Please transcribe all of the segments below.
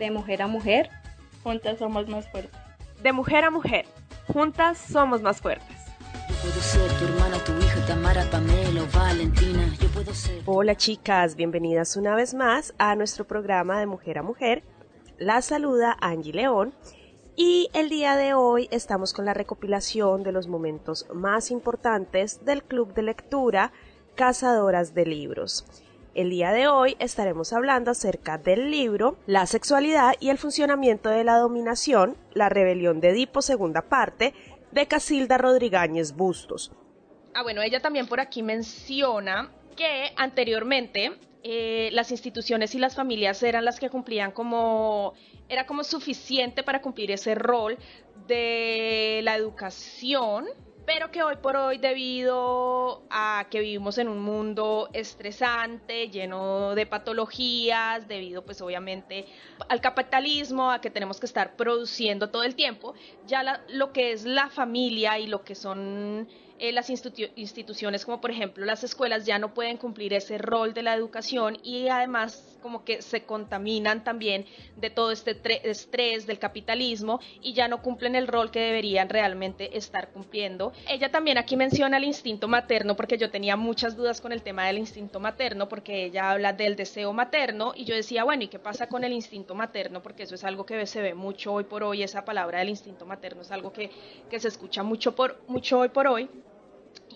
De mujer a mujer, juntas somos más fuertes. De mujer a mujer, juntas somos más fuertes. puedo ser tu hermana, tu hija, Tamara, Pamela o Valentina. Yo puedo ser. Hola chicas, bienvenidas una vez más a nuestro programa de Mujer a Mujer. La saluda Angie León y el día de hoy estamos con la recopilación de los momentos más importantes del Club de Lectura Cazadoras de Libros. El día de hoy estaremos hablando acerca del libro La sexualidad y el funcionamiento de la dominación, la rebelión de Edipo, segunda parte, de Casilda Rodríguez Bustos. Ah, bueno, ella también por aquí menciona que anteriormente eh, las instituciones y las familias eran las que cumplían como era como suficiente para cumplir ese rol de la educación pero que hoy por hoy debido a que vivimos en un mundo estresante, lleno de patologías, debido pues obviamente al capitalismo, a que tenemos que estar produciendo todo el tiempo, ya lo que es la familia y lo que son eh, las instituciones como por ejemplo las escuelas ya no pueden cumplir ese rol de la educación y además como que se contaminan también de todo este estrés del capitalismo y ya no cumplen el rol que deberían realmente estar cumpliendo. Ella también aquí menciona el instinto materno porque yo tenía muchas dudas con el tema del instinto materno porque ella habla del deseo materno y yo decía, bueno, ¿y qué pasa con el instinto materno? Porque eso es algo que se ve mucho hoy por hoy, esa palabra del instinto materno es algo que, que se escucha mucho, por, mucho hoy por hoy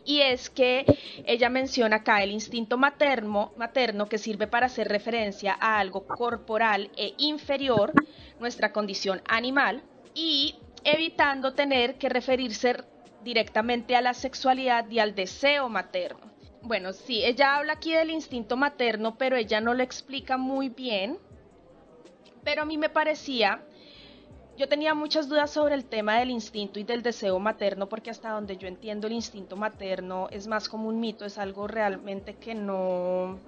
y es que ella menciona acá el instinto materno, materno que sirve para hacer referencia a algo corporal e inferior, nuestra condición animal, y evitando tener que referirse directamente a la sexualidad y al deseo materno. Bueno, sí, ella habla aquí del instinto materno, pero ella no lo explica muy bien. Pero a mí me parecía yo tenía muchas dudas sobre el tema del instinto y del deseo materno, porque hasta donde yo entiendo el instinto materno es más como un mito, es algo realmente que no...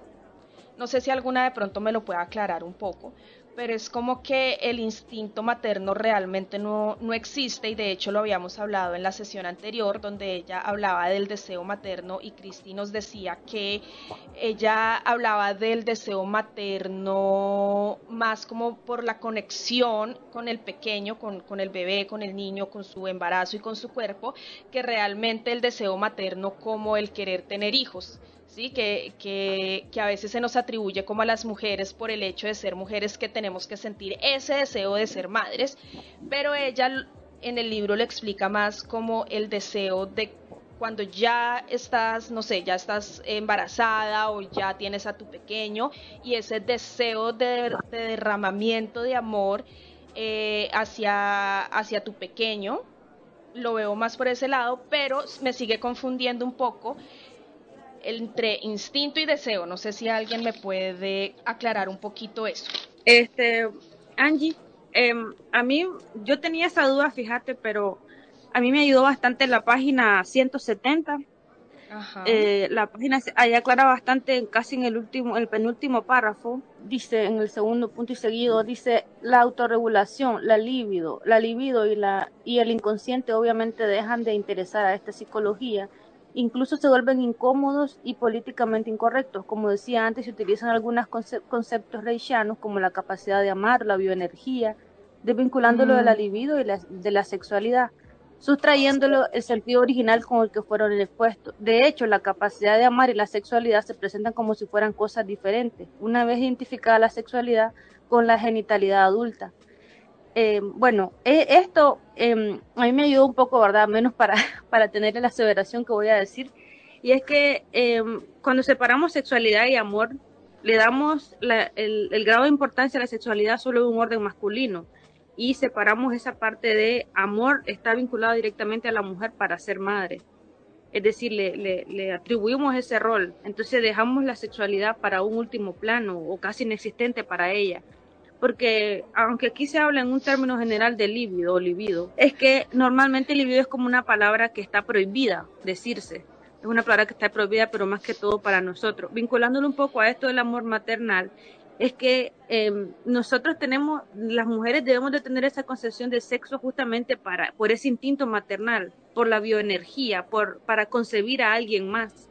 No sé si alguna de pronto me lo pueda aclarar un poco, pero es como que el instinto materno realmente no, no existe y de hecho lo habíamos hablado en la sesión anterior donde ella hablaba del deseo materno y Cristi nos decía que ella hablaba del deseo materno más como por la conexión con el pequeño, con, con el bebé, con el niño, con su embarazo y con su cuerpo, que realmente el deseo materno como el querer tener hijos. ¿Sí? Que, que, que, a veces se nos atribuye como a las mujeres por el hecho de ser mujeres que tenemos que sentir ese deseo de ser madres, pero ella en el libro lo explica más como el deseo de cuando ya estás, no sé, ya estás embarazada o ya tienes a tu pequeño y ese deseo de, de derramamiento de amor eh, hacia, hacia tu pequeño, lo veo más por ese lado, pero me sigue confundiendo un poco entre instinto y deseo. No sé si alguien me puede aclarar un poquito eso. Este, Angie, em, a mí yo tenía esa duda, fíjate, pero a mí me ayudó bastante la página 170. Eh, la página ahí aclara bastante, casi en el último, el penúltimo párrafo, dice en el segundo punto y seguido, dice la autorregulación, la libido, la libido y la y el inconsciente obviamente dejan de interesar a esta psicología incluso se vuelven incómodos y políticamente incorrectos. Como decía antes, se utilizan algunos conceptos reichianos como la capacidad de amar, la bioenergía, desvinculándolo de la mm. libido y de la sexualidad, sustrayéndolo el sentido original con el que fueron expuestos. De hecho, la capacidad de amar y la sexualidad se presentan como si fueran cosas diferentes, una vez identificada la sexualidad con la genitalidad adulta. Eh, bueno, e, esto em, a mí me ayudó un poco, ¿verdad? Menos para, para tener la aseveración que voy a decir. Y es que em, cuando separamos sexualidad y amor, le damos el, el, grado de importancia a la sexualidad solo de un orden masculino. Y separamos esa parte de amor, está vinculado directamente a la mujer para ser madre. Es decir, le, le, le atribuimos ese rol. Entonces dejamos la sexualidad para un último plano o casi inexistente para ella porque aunque aquí se habla en un término general de libido o libido, es que normalmente libido es como una palabra que está prohibida decirse. Es una palabra que está prohibida, pero más que todo para nosotros. Vinculándolo un poco a esto del amor maternal, es que em, nosotros tenemos, las mujeres debemos de tener esa concepción de sexo justamente para, por ese instinto maternal, por la bioenergía, por, para concebir a alguien más,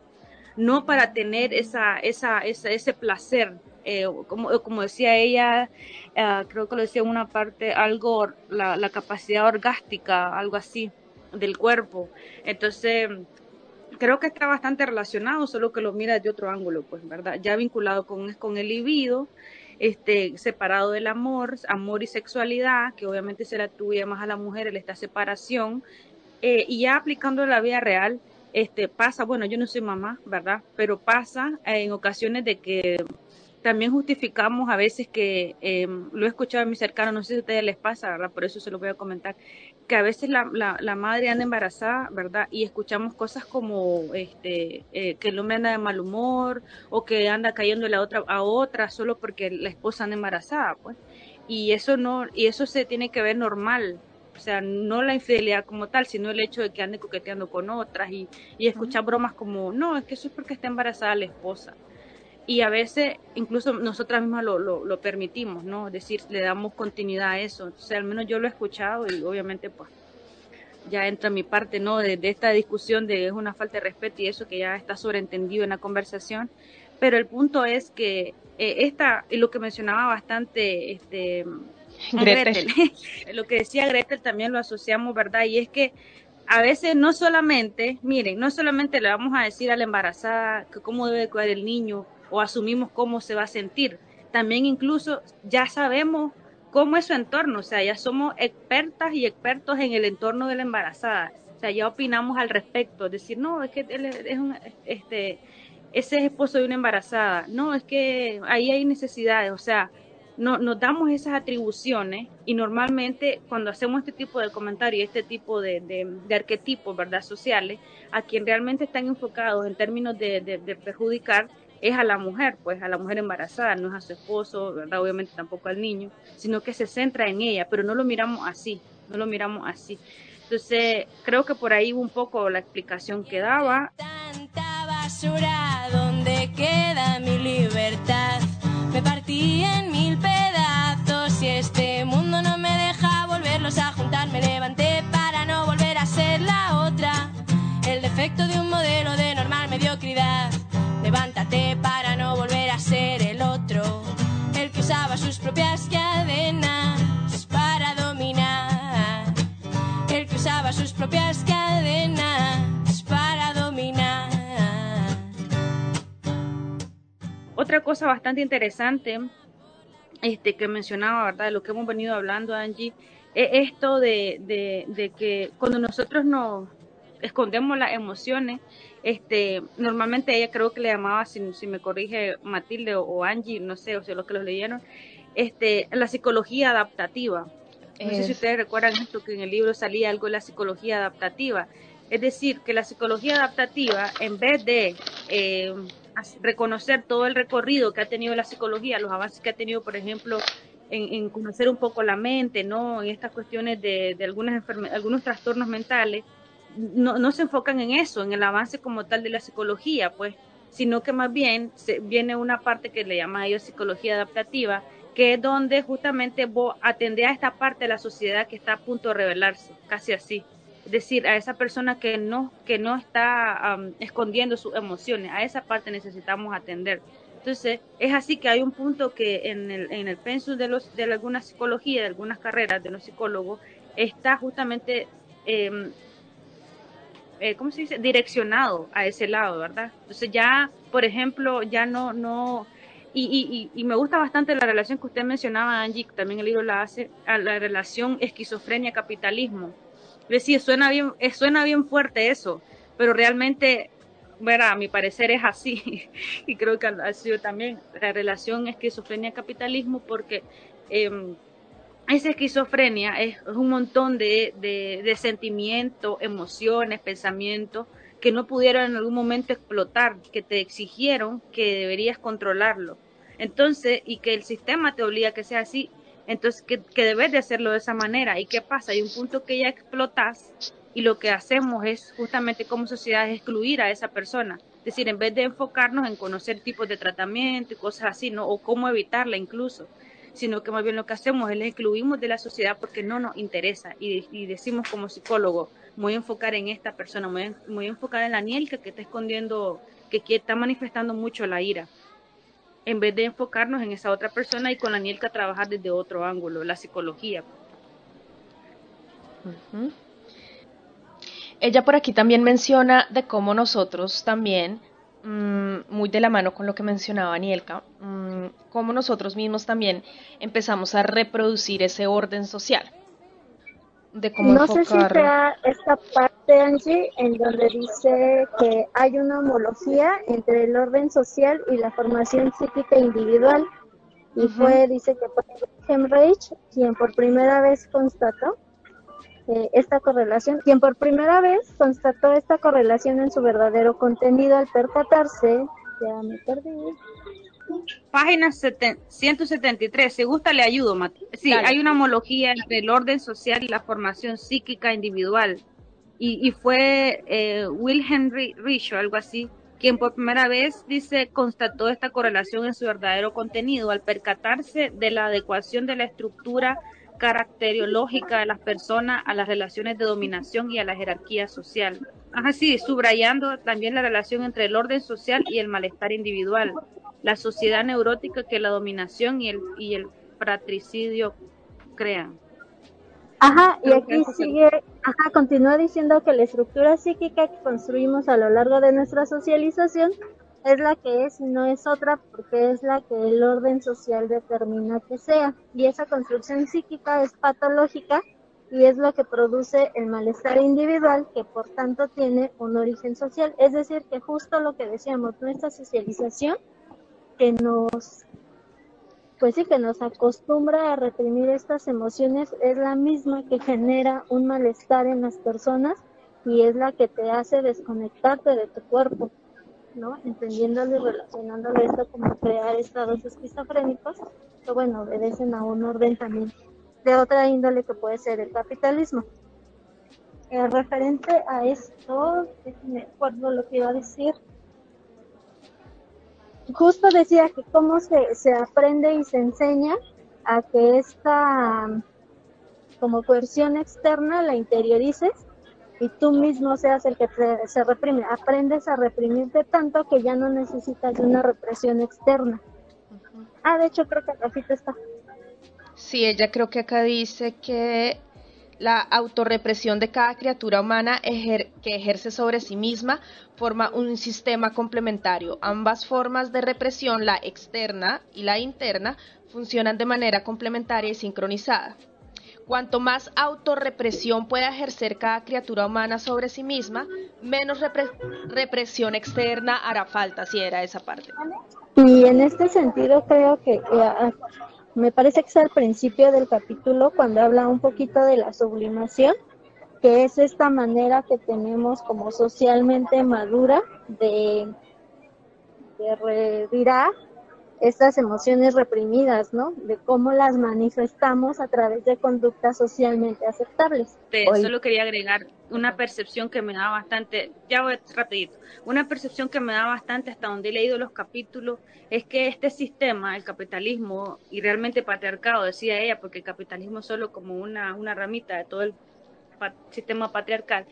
no para tener esa, esa, ese placer. Eh, como, como decía ella, eh, creo que lo decía en una parte, algo, la, la capacidad orgástica, algo así, del cuerpo. Entonces, creo que está bastante relacionado, solo que lo mira de otro ángulo, pues, ¿verdad? Ya vinculado con, con el libido, este, separado del amor, amor y sexualidad, que obviamente se le atribuye más a la mujer esta separación, eh, y ya aplicando la vida real, este, pasa, bueno, yo no soy mamá, ¿verdad? Pero pasa en ocasiones de que también justificamos a veces que, eh, lo he escuchado a mis cercanos, no sé si a ustedes les pasa, ¿verdad? Por eso se lo voy a comentar, que a veces la, la, madre anda embarazada, ¿verdad? Y escuchamos cosas como este, eh, que el hombre anda de mal humor o que anda cayendo la otra a otra solo porque la esposa anda embarazada, pues. Y eso no, y eso se tiene que ver normal, o sea, no la infidelidad como tal, sino el hecho de que ande coqueteando con otras y, y escuchar bromas como, no, es que eso es porque está embarazada la esposa y a veces incluso nosotras mismas lo, lo, permitimos, ¿no? Es decir, le damos continuidad a eso. O sea, al menos yo lo he escuchado y obviamente pues ya entra mi parte, ¿no? De, esta discusión de es una falta de respeto y eso que ya está sobreentendido en la conversación. Pero el punto es que eh, esta, y lo que mencionaba bastante, este, Gretel, lo que decía Gretel también lo asociamos, ¿verdad? Y es que a veces no solamente, miren, no solamente le vamos a decir a la embarazada que cómo debe cuidar el niño, o asumimos cómo se va a sentir. También incluso ya sabemos cómo es su entorno, o sea, ya somos expertas y expertos en el entorno de la embarazada. O sea, ya opinamos al respecto, decir, no, es que él es un, este, ese es esposo de una embarazada, no, es que ahí hay necesidades, o sea, no, nos damos esas atribuciones y normalmente cuando hacemos este tipo de comentarios, este tipo de, de, arquetipos, ¿verdad?, sociales, a quien realmente están enfocados en términos de, de perjudicar, es a la mujer, pues a la mujer embarazada, no es a su esposo, ¿verdad? Obviamente tampoco al niño, sino que se centra en ella, pero no lo miramos así, no lo miramos así. Entonces, creo que por ahí un poco la explicación que daba. Tanta basura, ¿dónde queda mi libertad? Me partí en mil pedazos y este mundo no me deja volverlos a juntar. Otra cosa bastante interesante este, que mencionaba, ¿verdad? De lo que hemos venido hablando, Angie, es esto de, de, de que cuando nosotros nos escondemos las emociones, este, normalmente ella creo que le llamaba, si, me corrige Matilde o, Angie, no sé, o sea, los que los leyeron, este, la psicología adaptativa. No sé si ustedes recuerdan esto, que en el libro salía algo de la psicología adaptativa. Es decir, que la psicología adaptativa, en vez de eh, reconocer todo el recorrido que ha tenido la psicología, los avances que ha tenido, por ejemplo, en, conocer un poco la mente, ¿no? En estas cuestiones de, de algunos trastornos mentales, no, no se enfocan en eso, en el avance como tal de la psicología, pues, sino que más bien se, viene una parte que le llama a ellos psicología adaptativa, que es donde justamente vos atendés a esta parte de la sociedad que está a punto de revelarse, casi así. Decir, a esa persona que no, que no está escondiendo sus emociones, a esa parte necesitamos atender. Entonces, es así que hay un punto que en el, en el pensum de, los, de alguna psicología, de algunas carreras de los psicólogos, está justamente eh, eh, ¿cómo se dice? Direccionado a ese lado, ¿verdad? Entonces ya, por ejemplo, ya no, no, y, y, y, me gusta bastante la relación que usted mencionaba, Angie, también el libro la hace, a la relación esquizofrenia-capitalismo. Es decir, suena bien, eh, suena bien fuerte eso, pero realmente, bueno, a mi parecer es así, y creo que ha sido también la relación esquizofrenia-capitalismo, porque eh, esa esquizofrenia es, un montón de, de, sentimientos, emociones, pensamientos que no pudieron en algún momento explotar, que te exigieron que deberías controlarlo. Entonces, y que el sistema te obliga a que sea así, Entonces, que, que debes de hacerlo de esa manera. ¿Y qué pasa? Hay un punto que ya explotas y lo que hacemos es justamente como sociedad excluir a esa persona. Es decir, en vez de enfocarnos en conocer tipos de tratamiento y cosas así, ¿no? O cómo evitarla incluso, sino que más bien lo que hacemos es la excluimos de la sociedad porque no nos interesa y, decimos como psicólogo, voy a enfocar en esta persona, me voy a enfocar en la Nielka que está escondiendo, que, está manifestando mucho la ira en vez de enfocarnos en esa otra persona y con la Nielka trabajar desde otro ángulo, la psicología. Ella por aquí también menciona de cómo nosotros también, mm, muy de la mano con lo que mencionaba Anielka, mm, cómo nosotros mismos también empezamos a reproducir ese orden social. De cómo no sé si sea esta parte, Angie, en donde dice que hay una homología entre el orden social y la formación psíquica individual. Y fue, dice que fue Hemreich quien por primera vez constató eh, esta correlación, quien por primera vez constató esta correlación en su verdadero contenido al percatarse, ya me perdí. Página 173, si gusta le ayudo, Mati. Sí, hay una homología entre el orden social y la formación psíquica individual. Y, fue eh, Will Henry Rich o algo así, quien por primera vez, dice, constató esta correlación en su verdadero contenido al percatarse de la adecuación de la estructura caracterológica de las personas a las relaciones de dominación y a la jerarquía social. Ajá, sí, subrayando también la relación entre el orden social y el malestar individual, la sociedad neurótica que la dominación y el, y el fratricidio crean. Ajá, y aquí sigue, ajá, continúa diciendo que la estructura psíquica que construimos a lo largo de nuestra socialización es la que es y no es otra porque es la que el orden social determina que sea. Y esa construcción psíquica es patológica y es lo que produce el malestar individual que por tanto tiene un origen social. Es decir, que justo lo que decíamos, nuestra socialización que nos pues sí, que nos acostumbra a reprimir estas emociones es la misma que genera un malestar en las personas y es la que te hace desconectarte de tu cuerpo. ¿No? Entendiéndolo y relacionándolo esto como crear estados esquizofrénicos que, bueno, obedecen a un orden también de otra índole que puede ser el capitalismo. Eh, referente a esto, me acuerdo lo que iba a decir. Justo decía que cómo se, se aprende y se enseña a que esta como coerción externa la interiorices y tú mismo seas el que se reprime. Aprendes a reprimirte tanto que ya no necesitas de una represión externa. Ah, de hecho creo que acá está. Sí, ella creo que acá dice que la autorrepresión de cada criatura humana que ejerce sobre sí misma forma un sistema complementario. Ambas formas de represión, la externa y la interna, funcionan de manera complementaria y sincronizada. Cuanto más autorrepresión pueda ejercer cada criatura humana sobre sí misma, menos represión externa hará falta, si era esa parte. Y en este sentido creo que eh, me parece que es al principio del capítulo cuando habla un poquito de la sublimación, que es esta manera que tenemos como socialmente madura de, de estas emociones reprimidas, ¿no? De cómo las manifestamos a través de conductas socialmente aceptables. solo quería agregar una percepción que me da bastante, ya voy rapidito, una percepción que me da bastante hasta donde he leído los capítulos, es que este sistema, el capitalismo y realmente patriarcado, decía ella, porque el capitalismo es solo como una, una ramita de todo el sistema patriarcal,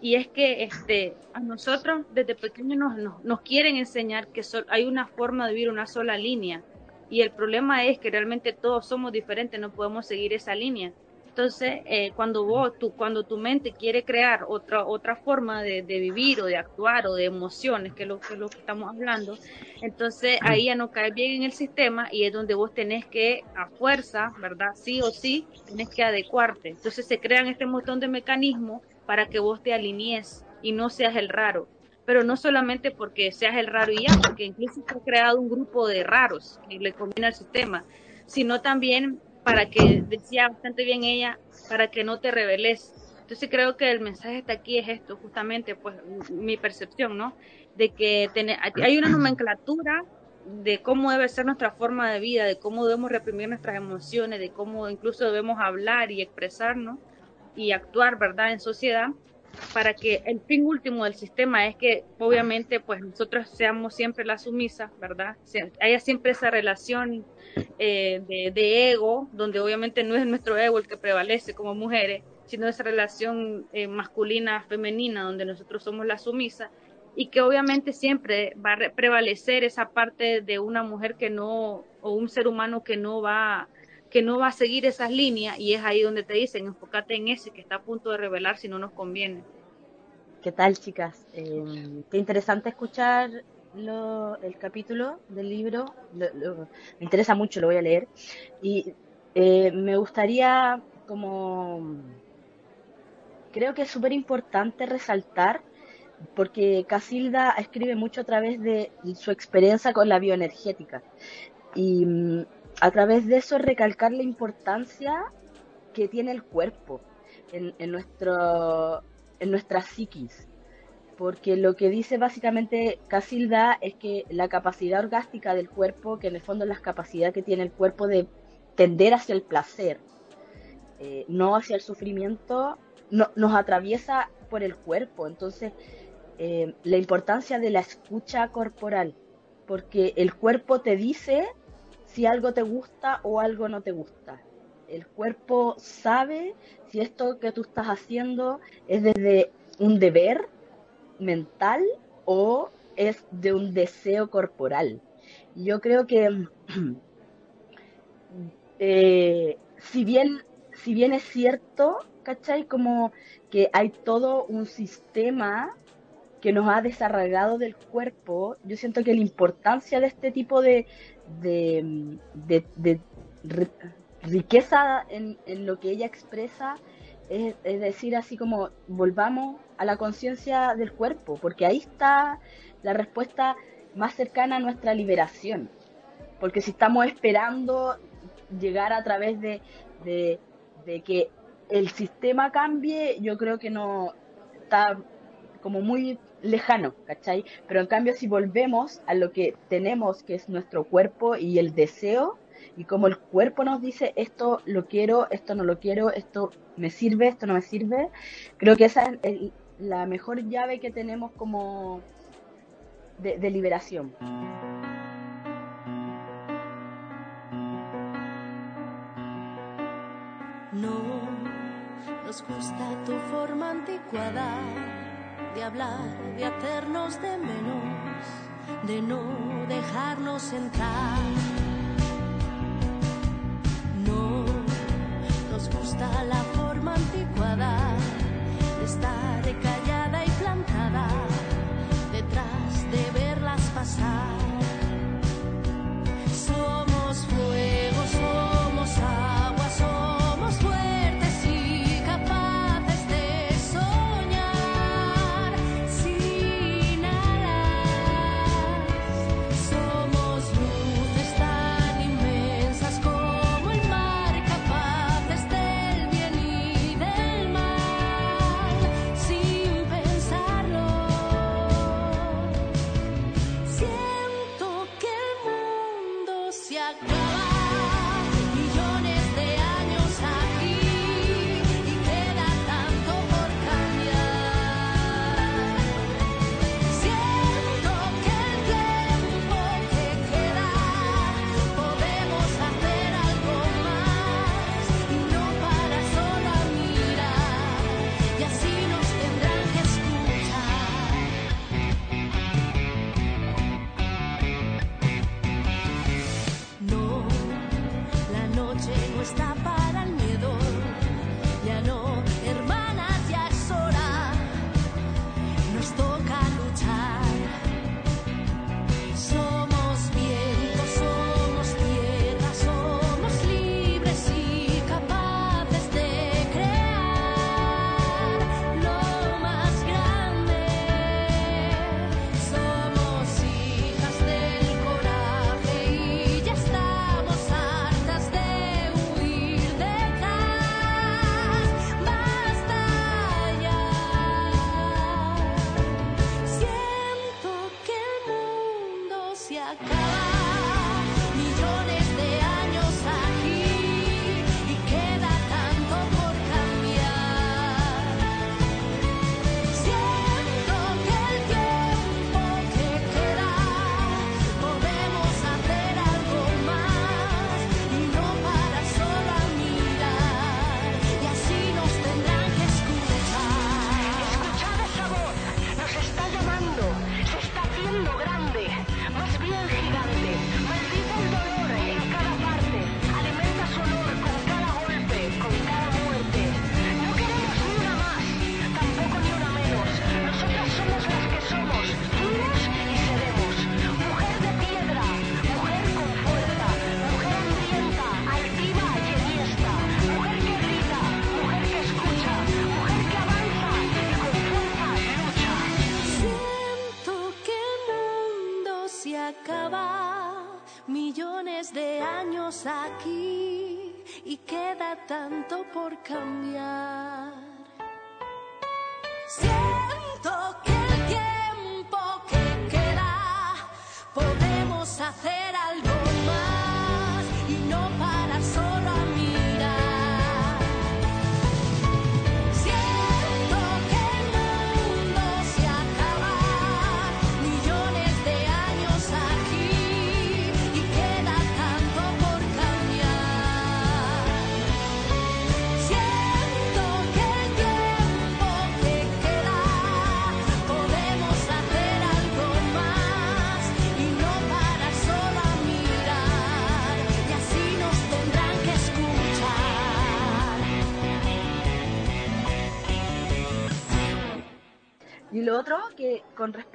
y es que este, a nosotros desde pequeños nos, nos, quieren enseñar que hay una forma de vivir una sola línea y el problema es que realmente todos somos diferentes, no podemos seguir esa línea. Entonces, eh, cuando vos, tu, cuando tu mente quiere crear otra, otra forma de, de, vivir o de actuar o de emociones, que es lo que, lo que estamos hablando, entonces ahí ya no cae bien en el sistema y es donde vos tenés que, a fuerza, ¿verdad? Sí o sí, tenés que adecuarte. Entonces se crean este montón de mecanismos para que vos te alinees y no seas el raro. Pero no solamente porque seas el raro y ya, porque incluso se ha creado un grupo de raros que le conviene al sistema, sino también para que, decía bastante bien ella, para que no te rebeles. Entonces creo que el mensaje está aquí es esto, justamente, pues mi percepción, ¿no? De que hay una nomenclatura de cómo debe ser nuestra forma de vida, de cómo debemos reprimir nuestras emociones, de cómo incluso debemos hablar y expresarnos y actuar, ¿verdad?, en sociedad, para que el fin último del sistema es que obviamente pues nosotros seamos siempre las sumisas, ¿verdad? Haya siempre esa relación eh, de, ego, donde obviamente no es nuestro ego el que prevalece como mujeres, sino esa relación eh, masculina-femenina, donde nosotros somos las sumisas y que obviamente siempre va a prevalecer esa parte de una mujer que no o un ser humano que no va que no va a seguir esas líneas y es ahí donde te dicen enfócate en ese que está a punto de revelar si no nos conviene. ¿Qué tal chicas? Eh, qué interesante escuchar el capítulo del libro, me interesa mucho, lo voy a leer y eh, me gustaría como creo que es súper importante resaltar porque Casilda escribe mucho a través de su experiencia con la bioenergética y mm, a través de eso recalcar la importancia que tiene el cuerpo en, nuestro, en nuestra psiquis. Porque lo que dice básicamente Casilda es que la capacidad orgástica del cuerpo, que en el fondo es la capacidad que tiene el cuerpo de tender hacia el placer, eh, no hacia el sufrimiento, no, nos atraviesa por el cuerpo. Entonces, eh, la importancia de la escucha corporal, porque el cuerpo te dice si algo te gusta o algo no te gusta. El cuerpo sabe si esto que tú estás haciendo es desde un deber mental o es de un deseo corporal. Yo creo que eh, si bien si bien es cierto, ¿cachai? Como que hay todo un sistema que nos ha desarraigado del cuerpo, yo siento que la importancia de este tipo de, de, riqueza en, lo que ella expresa es, decir, así como volvamos a la conciencia del cuerpo, porque ahí está la respuesta más cercana a nuestra liberación. Porque si estamos esperando llegar a través de, de, de que el sistema cambie, yo creo que no está como muy lejano, ¿cachai? Pero en cambio si volvemos a lo que tenemos, que es nuestro cuerpo y el deseo, y como el cuerpo nos dice esto lo quiero, esto no lo quiero, esto me sirve, esto no me sirve, creo que esa es la mejor llave que tenemos como de, de liberación. No nos gusta tu forma anticuada de hablar, de hacernos de menos, de no dejarnos entrar. No nos gusta la forma anticuada de estar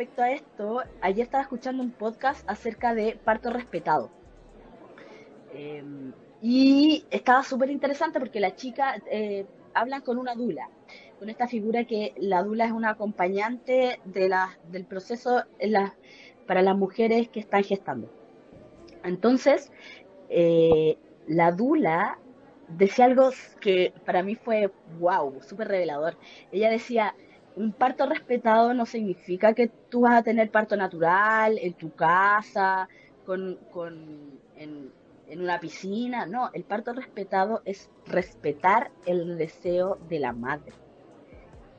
respecto a esto, ayer estaba escuchando un podcast acerca de parto respetado. Eh, y estaba súper interesante porque la chica eh, hablan con una dula, con esta figura que la dula es una acompañante de la, del proceso para las mujeres que están gestando. Entonces, eh, la dula decía algo que para mí fue wow, súper revelador. Ella decía, un parto respetado no significa que tú vas a tener parto natural en tu casa, con, con, en, en una piscina. No, el parto respetado es respetar el deseo de la madre.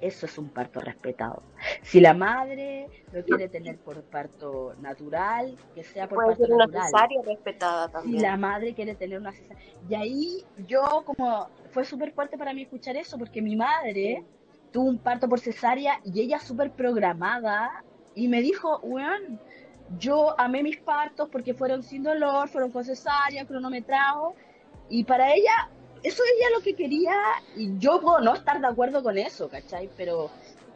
Eso es un parto respetado. Si la madre lo quiere tener por parto natural, que sea por Puede parto ser una natural. cesárea respetada Si también. la madre quiere tener una cesárea. Y ahí yo como fue súper fuerte para mí escuchar eso, porque mi madre tuvo un parto por cesárea y ella súper programada y me dijo, weón, yo amé mis partos porque fueron sin dolor, fueron con cesárea, cronometrado, y para ella, eso es ella lo que quería, y yo puedo no estar de acuerdo con eso, ¿cachai? Pero,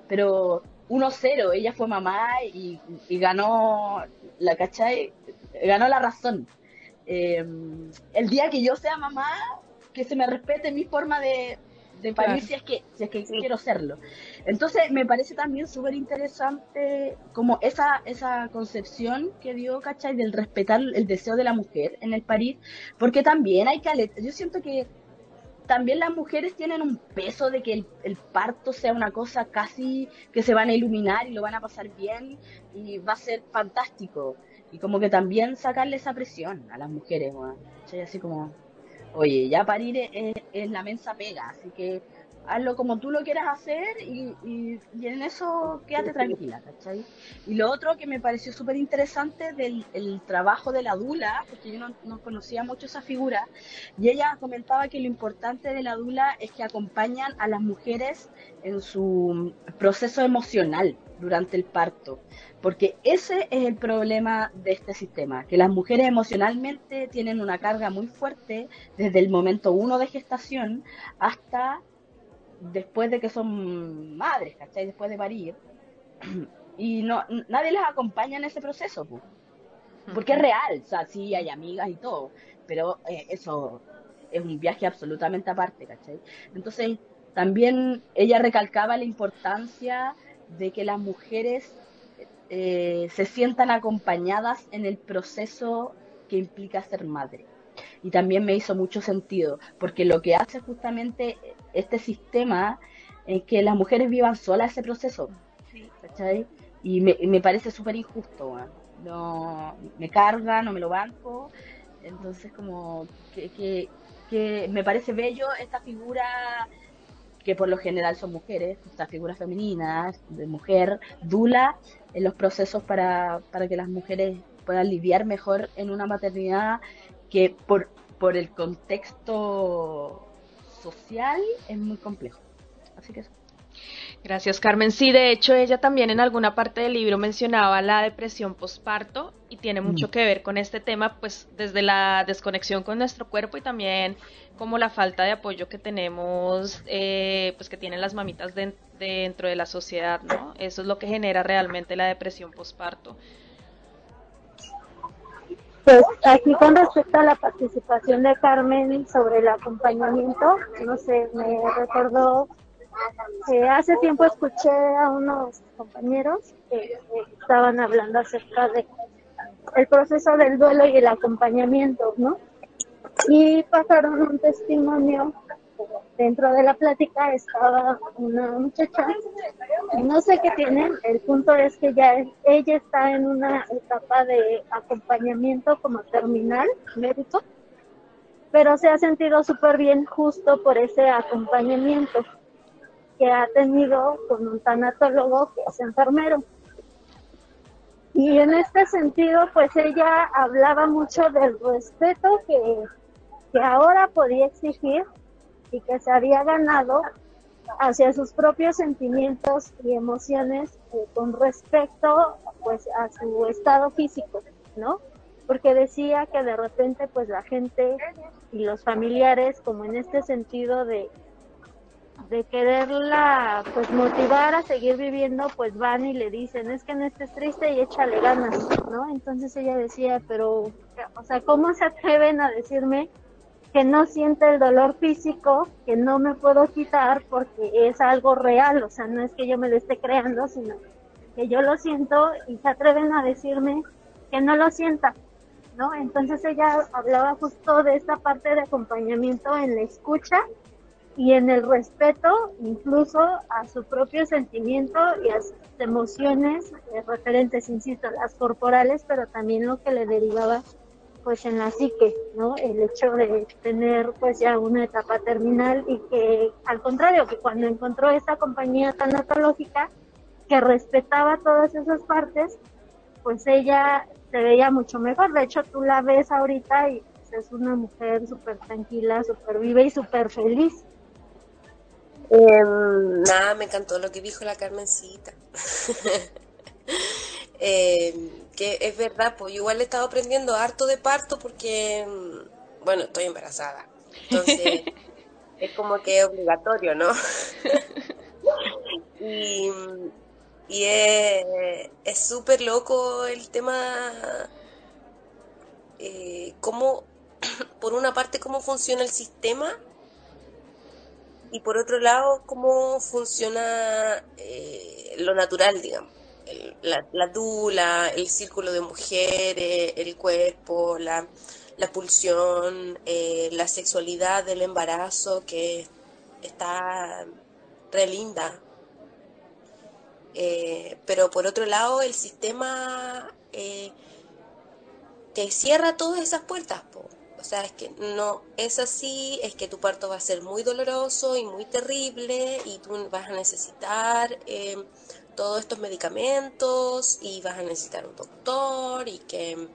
pero 1-0, ella fue mamá y, ganó, la, ¿cachai? Ganó la razón. Eh, el día que yo sea mamá, que se me respete mi forma de, de parir Claro. si es que, si es que quiero serlo. Entonces me parece también súper interesante como esa, esa concepción que dio, ¿cachai? Del respetar el deseo de la mujer en el parir, porque también hay que, yo siento que también las mujeres tienen un peso de que el, el parto sea una cosa casi que se van a iluminar y lo van a pasar bien y va a ser fantástico. Y como que también sacarle esa presión a las mujeres. ¿Cachai? Así como, oye, ya parir es, es- es la mensa pega, así que hazlo como tú lo quieras hacer y, y- y en eso quédate tranquila, ¿cachai? Y lo otro que me pareció súper interesante del el trabajo de la dula, porque yo no, no conocía mucho esa figura, y ella comentaba que lo importante de la dula es que acompañan a las mujeres en su proceso emocional durante el parto, porque ese es el problema de este sistema, que las mujeres emocionalmente tienen una carga muy fuerte desde el momento uno de gestación hasta después de que son madres, ¿cachai? Después de parir. Y no, nadie les acompaña en ese proceso, pu. porque es real, o sea, sí hay amigas y todo, pero eh, eso es un viaje absolutamente aparte, ¿cachai? Entonces, también ella recalcaba la importancia de que las mujeres eh, se sientan acompañadas en el proceso que implica ser madre. Y también me hizo mucho sentido, porque lo que hace justamente este sistema es que las mujeres vivan solas ese proceso. ¿cachai? Y me, me parece súper injusto, no, me carga, no me lo banco. Entonces, como que, que, que me parece bello esta figura que por lo general son mujeres, estas figuras femeninas, de mujer, dula, en los procesos para, para que las mujeres puedan lidiar mejor en una maternidad que por, por el contexto social es muy complejo. Así que eso. Gracias, Carmen. Sí, de hecho, ella también en alguna parte del libro mencionaba la depresión posparto y tiene mucho Mm. que ver con este tema, pues desde la desconexión con nuestro cuerpo y también como la falta de apoyo que tenemos, eh, pues que tienen las mamitas den- dentro de la sociedad, ¿no? Eso es lo que genera realmente la depresión posparto. Pues aquí con respecto a la participación de Carmen sobre el acompañamiento, no sé, me recordó que hace tiempo escuché a unos compañeros que eh, estaban hablando acerca de el proceso del duelo y el acompañamiento, ¿no? y pasaron un testimonio. Dentro de la plática estaba una muchacha, no sé qué tienen, el punto es que ya ella está en una etapa de acompañamiento como terminal médico, pero se ha sentido súper bien justo por ese acompañamiento que ha tenido con un tanatólogo que es enfermero. Y en este sentido, pues ella hablaba mucho del respeto que, que ahora podía exigir y que se había ganado hacia sus propios sentimientos y emociones eh, con respecto pues a su estado físico, ¿no? Porque decía que de repente pues la gente y los familiares como en este sentido de de quererla pues motivar a seguir viviendo pues van y le dicen es que no estés triste y échale ganas no entonces ella decía pero o sea cómo se atreven a decirme que no siente el dolor físico que no me puedo quitar porque es algo real o sea no es que yo me lo esté creando sino que yo lo siento y se atreven a decirme que no lo sienta no entonces ella hablaba justo de esta parte de acompañamiento en la escucha y en el respeto incluso a su propio sentimiento y a sus emociones eh, referentes, insisto, las corporales, pero también lo que le derivaba pues en la psique, ¿no? El hecho de tener pues ya una etapa terminal y que al contrario, que cuando encontró esta compañía tanatológica que respetaba todas esas partes, pues ella se veía mucho mejor. De hecho, tú la ves ahorita y pues, es una mujer súper tranquila, súper viva y súper feliz. Em, nada, me encantó lo que dijo la Carmencita. Em, que es verdad, pues yo igual he estado aprendiendo harto de parto porque, mm, bueno, estoy embarazada. Entonces, es como que es obligatorio, ¿no? y y es es súper loco el tema, eh, cómo, por una parte, cómo funciona el sistema y por otro lado, cómo funciona eh, lo natural, digamos. La, la dula, el círculo de mujeres, el cuerpo, la, la pulsión, eh, la sexualidad del embarazo, que está re linda. Eh, pero por otro lado, el sistema eh, te cierra todas esas puertas, po. O sea, es que no es así, es que tu parto va a ser muy doloroso y muy terrible y tú vas a necesitar eh, todos estos medicamentos y vas a necesitar un doctor y que,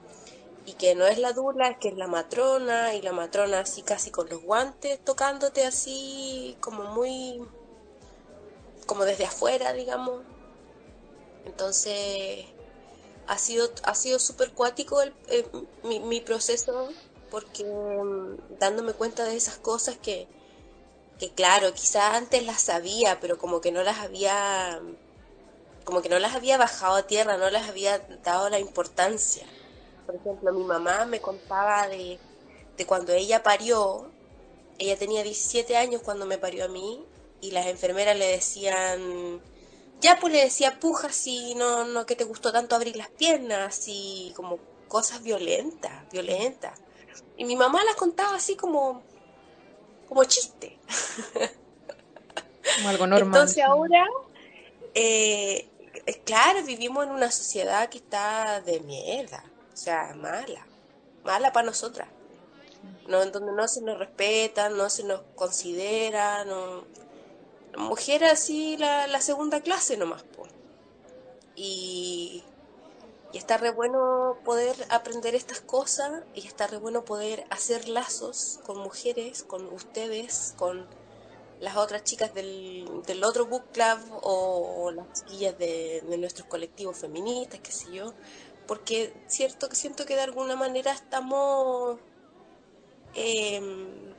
y que no es la dula, es que es la matrona y la matrona así casi con los guantes tocándote así como muy, como desde afuera, digamos. Entonces, ha sido, ha sido súper cuático el, eh, mi, proceso porque mm, dándome cuenta de esas cosas que, que claro, quizás antes las sabía, pero como que no las había, como que no las había bajado a tierra, no las había dado la importancia. Por ejemplo, mi mamá me contaba de, de cuando ella parió, ella tenía 17 años cuando me parió a mí, y las enfermeras le decían, ya pues le decía, puja si no, no que te gustó tanto abrir las piernas, y como cosas violentas, violentas. Y mi mamá las contaba así como, como chiste. Como algo normal. Entonces ahora, eh, claro, vivimos en una sociedad que está de mierda, o sea, mala, mala para nosotras. No, en donde no se nos respeta, no se nos considera, no. Mujer así la, segunda clase nomás, po. Y, y está re bueno poder aprender estas cosas y está re bueno poder hacer lazos con mujeres, con ustedes, con las otras chicas del, del otro book club o, las chiquillas de, de nuestros colectivos feministas, qué sé yo, porque cierto que siento que de alguna manera estamos em,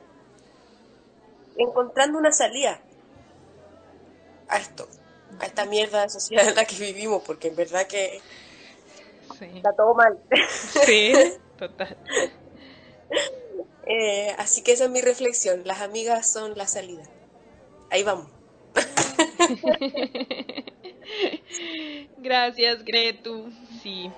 encontrando una salida a esto, a esta mierda de sociedad en la que vivimos, porque en verdad que está todo mal. Sí, total. Eh, así que esa es mi reflexión, las amigas son la salida. Ahí vamos. Gracias, Gretu. Sí.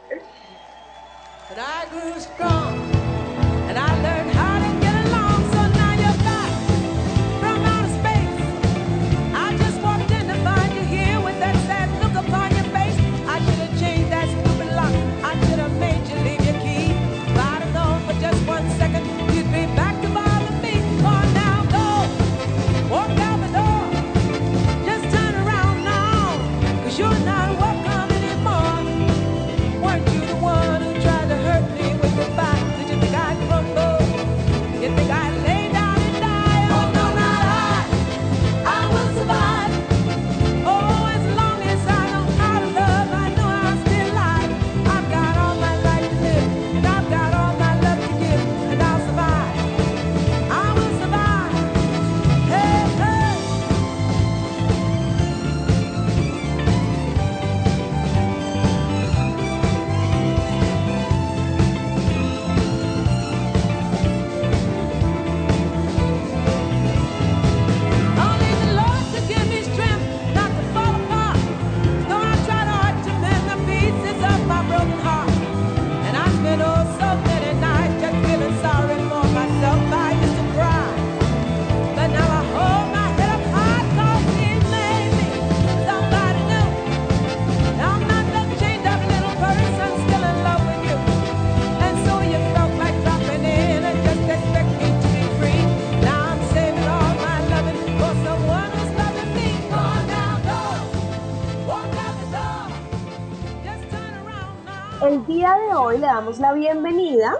Hoy le damos la bienvenida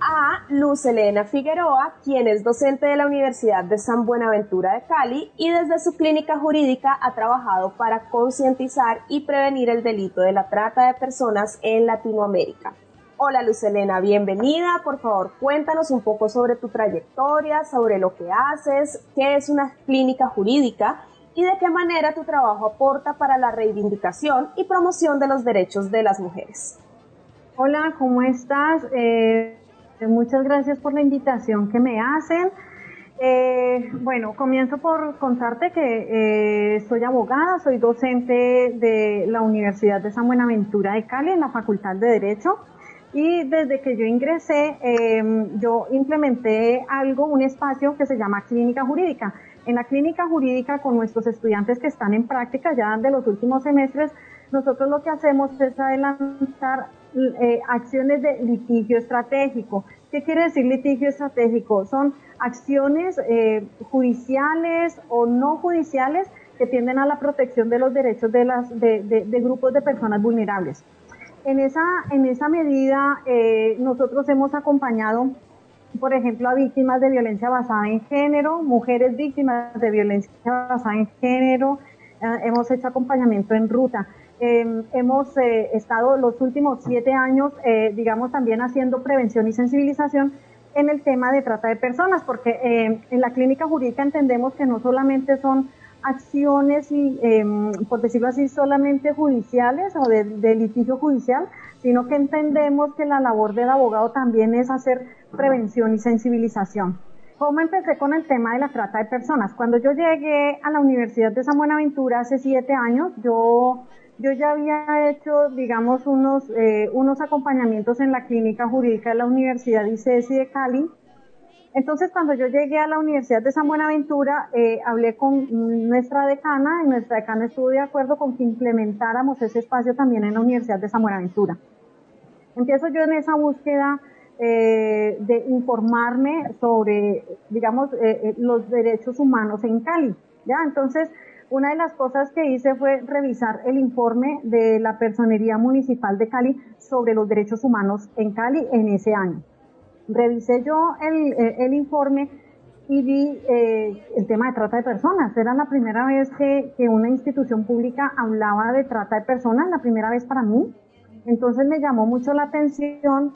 a Luz Elena Figueroa, quien es docente de la Universidad de San Buenaventura de Cali y desde su clínica jurídica ha trabajado para concientizar y prevenir el delito de la trata de personas en Latinoamérica. Hola Luz Elena, bienvenida. Por favor, cuéntanos un poco sobre tu trayectoria, sobre lo que haces, qué es una clínica jurídica y de qué manera tu trabajo aporta para la reivindicación y promoción de los derechos de las mujeres. Hola, ¿cómo estás? Eh, muchas gracias por la invitación que me hacen. Eh, bueno, comienzo por contarte que eh, soy abogada, soy docente de la Universidad de San Buenaventura de Cali en la Facultad de Derecho y desde que yo ingresé eh, yo implementé algo, un espacio que se llama clínica jurídica. En la clínica jurídica con nuestros estudiantes que están en práctica ya de los últimos semestres, nosotros lo que hacemos es adelantar eh, acciones de litigio estratégico. ¿Qué quiere decir litigio estratégico? Son acciones eh, judiciales o no judiciales que tienden a la protección de los derechos de, las, de, grupos de personas vulnerables. En esa, en esa medida, eh, nosotros hemos acompañado, por ejemplo, a víctimas de violencia basada en género, mujeres víctimas de violencia basada en género, eh, hemos hecho acompañamiento en ruta. Eh, hemos eh, estado los últimos siete años, eh, digamos, también haciendo prevención y sensibilización en el tema de trata de personas, porque eh, en la clínica jurídica entendemos que no solamente son acciones, y, eh, por decirlo así, solamente judiciales o de, de, litigio judicial, sino que entendemos que la labor del abogado también es hacer prevención y sensibilización. ¿Cómo empecé con el tema de la trata de personas? Cuando yo llegué a la Universidad de San Buenaventura hace siete años, yo, yo ya había hecho, digamos, unos, eh, unos acompañamientos en la clínica jurídica de la Universidad ICESI de Cali, entonces, cuando yo llegué a la Universidad de San Buenaventura, eh, hablé con nuestra decana y nuestra decana estuvo de acuerdo con que implementáramos ese espacio también en la Universidad de San Buenaventura. Empiezo yo en esa búsqueda eh, de informarme sobre, digamos, los derechos humanos en Cali. ¿ya? Entonces, una de las cosas que hice fue revisar el informe de la Personería Municipal de Cali sobre los derechos humanos en Cali en ese año revisé yo el, el informe y vi eh, el tema de trata de personas. Era la primera vez que, que, una institución pública hablaba de trata de personas, la primera vez para mí. Entonces me llamó mucho la atención.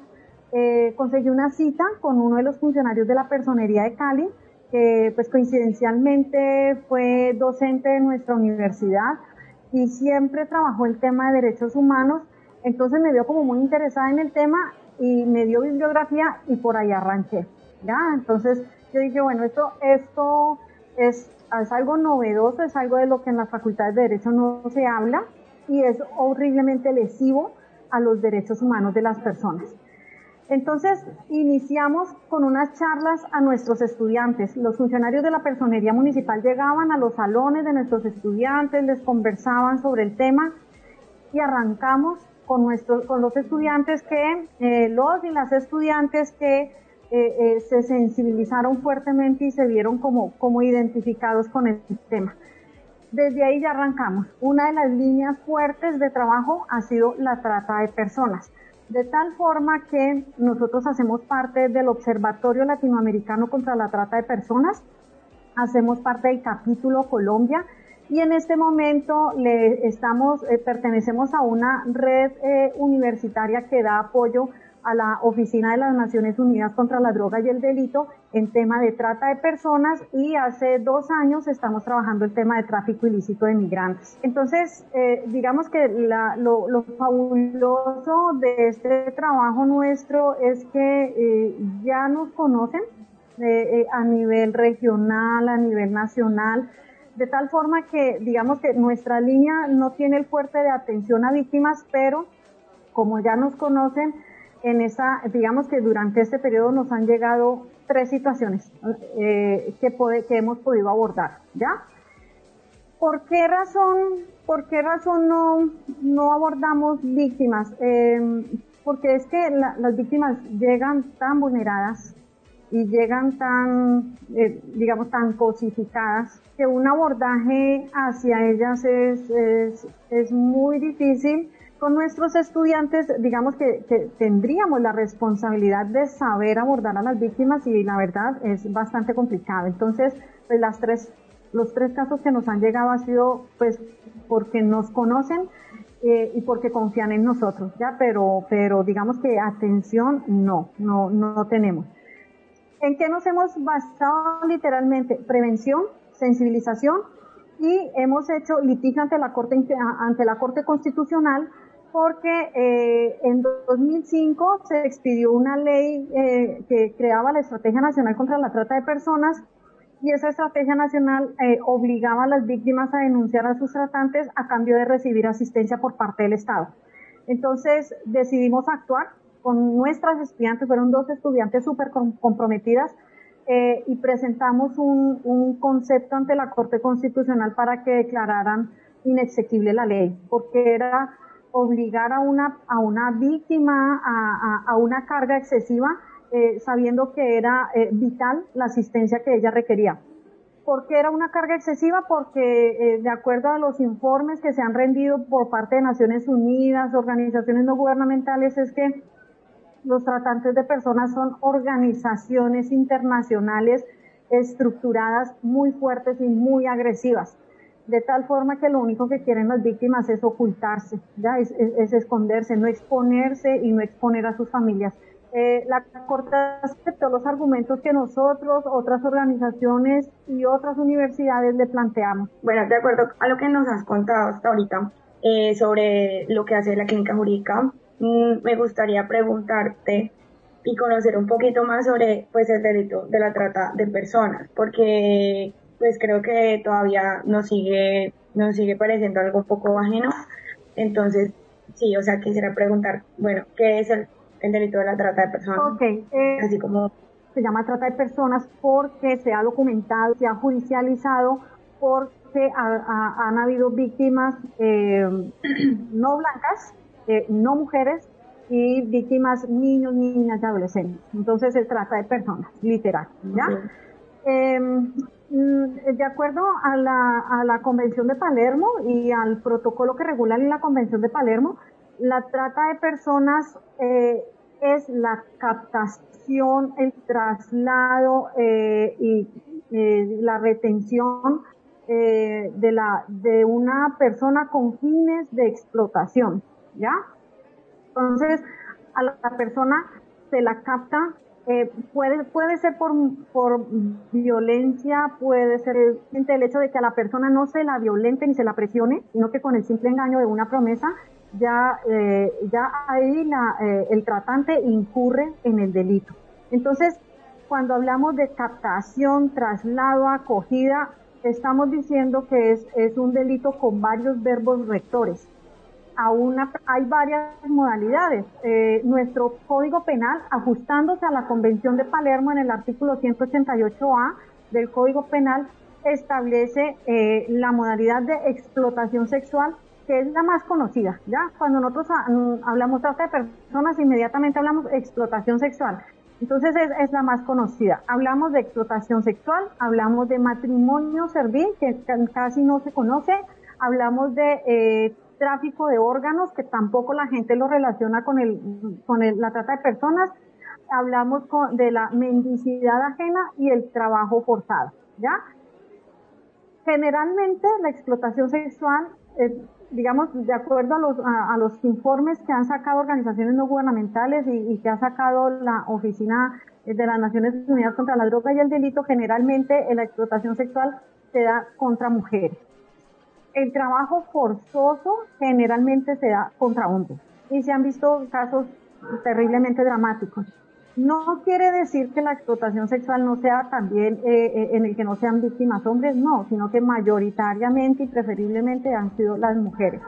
Eh, conseguí una cita con uno de los funcionarios de la personería de Cali, que pues coincidencialmente fue docente de nuestra universidad y siempre trabajó el tema de derechos humanos. Entonces me vio como muy interesada en el tema y me dio bibliografía y por ahí arranqué. ¿ya? Entonces yo dije, bueno, esto, esto es, es algo novedoso, es algo de lo que en las facultades de Derecho no se habla y es horriblemente lesivo a los derechos humanos de las personas. Entonces, iniciamos con unas charlas a nuestros estudiantes. Los funcionarios de la personería municipal llegaban a los salones de nuestros estudiantes, les conversaban sobre el tema y arrancamos con, con los estudiantes que, eh, los y las estudiantes que eh, eh, se sensibilizaron fuertemente y se vieron como, como identificados con el tema. Desde ahí ya arrancamos. Una de las líneas fuertes de trabajo ha sido la trata de personas. De tal forma que nosotros hacemos parte del Observatorio Latinoamericano contra la Trata de Personas, hacemos parte del capítulo Colombia, y en este momento le estamos, eh, pertenecemos a una red eh, universitaria que da apoyo a la Oficina de las Naciones Unidas contra la Droga y el Delito en tema de trata de personas y hace dos años estamos trabajando el tema de tráfico ilícito de migrantes. Entonces, eh, digamos que la, lo, lo, fabuloso de este trabajo nuestro es que eh, ya nos conocen eh, a nivel regional, a nivel nacional, de tal forma que digamos que nuestra línea no tiene el fuerte de atención a víctimas, pero como ya nos conocen, en esa, digamos que durante este periodo nos han llegado tres situaciones eh, que, puede, que hemos podido abordar, ¿ya? ¿Por qué razón, por qué razón no, no abordamos víctimas? Eh, porque es que la, las víctimas llegan tan vulneradas y llegan tan, eh, digamos, tan cosificadas que un abordaje hacia ellas es, es, es muy difícil con nuestros estudiantes, digamos que, tendríamos la responsabilidad de saber abordar a las víctimas y la verdad es bastante complicado. Entonces, pues las tres, los tres casos que nos han llegado ha sido pues porque nos conocen eh, y porque confían en nosotros, ya, pero, pero digamos que atención no, no, no tenemos. ¿En qué nos hemos basado literalmente? Prevención, sensibilización y hemos hecho litigio ante la Corte, ante la Corte Constitucional porque eh, en 2005 se expidió una ley eh, que creaba la Estrategia Nacional contra la Trata de Personas y esa estrategia nacional eh, obligaba a las víctimas a denunciar a sus tratantes a cambio de recibir asistencia por parte del Estado. Entonces decidimos actuar con nuestras estudiantes, fueron dos estudiantes súper comprometidas eh, y presentamos un, un concepto ante la Corte Constitucional para que declararan inexequible la ley, porque era obligar a una, a una víctima a, a, una carga excesiva, eh, sabiendo que era eh, vital la asistencia que ella requería. ¿Por qué era una carga excesiva? Porque eh, de acuerdo a los informes que se han rendido por parte de Naciones Unidas, organizaciones no gubernamentales, es que los tratantes de personas son organizaciones internacionales estructuradas muy fuertes y muy agresivas de tal forma que lo único que quieren las víctimas es ocultarse, ¿ya? Es, es, es exponerse, no exponerse y no exponer a sus familias. Eh, la Corte aceptó los argumentos que nosotros, otras organizaciones y otras universidades le planteamos. Bueno, de acuerdo a lo que nos has contado hasta ahorita eh, sobre lo que hace la clínica jurídica, mmm, me gustaría preguntarte y conocer un poquito más sobre pues el delito de la trata de personas, porque pues creo que todavía nos sigue, nos sigue pareciendo algo un poco ajeno. Entonces, sí, o sea, quisiera preguntar, bueno, ¿qué es el, el delito de la trata de personas? Ok, eh, Así como... Se llama trata de personas porque se ha documentado, se ha judicializado, porque ha, ha, han habido víctimas eh, no blancas, eh, no mujeres, y víctimas niños, niñas y adolescentes. Entonces se trata de personas, literal, ¿ya? Okay. Eh, de acuerdo a la, a la Convención de Palermo y al protocolo que regula la Convención de Palermo, la trata de personas eh, es la captación, el traslado eh, y eh, la retención eh, de, la, de una persona con fines de explotación, ¿ya? Entonces, a la persona se la capta eh, puede, puede ser por, por violencia, puede ser el hecho de que a la persona no se la violente ni se la presione, sino que con el simple engaño de una promesa, ya, eh, ya ahí la, eh, el tratante incurre en el delito. Entonces, cuando hablamos de captación, traslado, acogida, estamos diciendo que es, es un delito con varios verbos rectores a una, hay varias modalidades. Eh, nuestro Código Penal, ajustándose a la Convención de Palermo en el artículo 188A del Código Penal, establece eh, la modalidad de explotación sexual, que es la más conocida. ¿ya? Cuando nosotros hablamos trata de personas, inmediatamente hablamos explotación sexual. Entonces es, es, la más conocida. Hablamos de explotación sexual, hablamos de matrimonio servil, que casi no se conoce, hablamos de eh, tráfico de órganos, que tampoco la gente lo relaciona con, el, con el, la trata de personas. Hablamos con, de la mendicidad ajena y el trabajo forzado, ¿ya? Generalmente la explotación sexual, digamos, de acuerdo a los, a, a, los informes que han sacado organizaciones no gubernamentales y, y que ha sacado la Oficina de las Naciones Unidas contra la Droga y el Delito, generalmente la explotación sexual se da contra mujeres el trabajo forzoso generalmente se da contra hombres y se han visto casos terriblemente dramáticos. No quiere decir que la explotación sexual no sea también eh, en el que no sean víctimas hombres, no, sino que mayoritariamente y preferiblemente han sido las mujeres.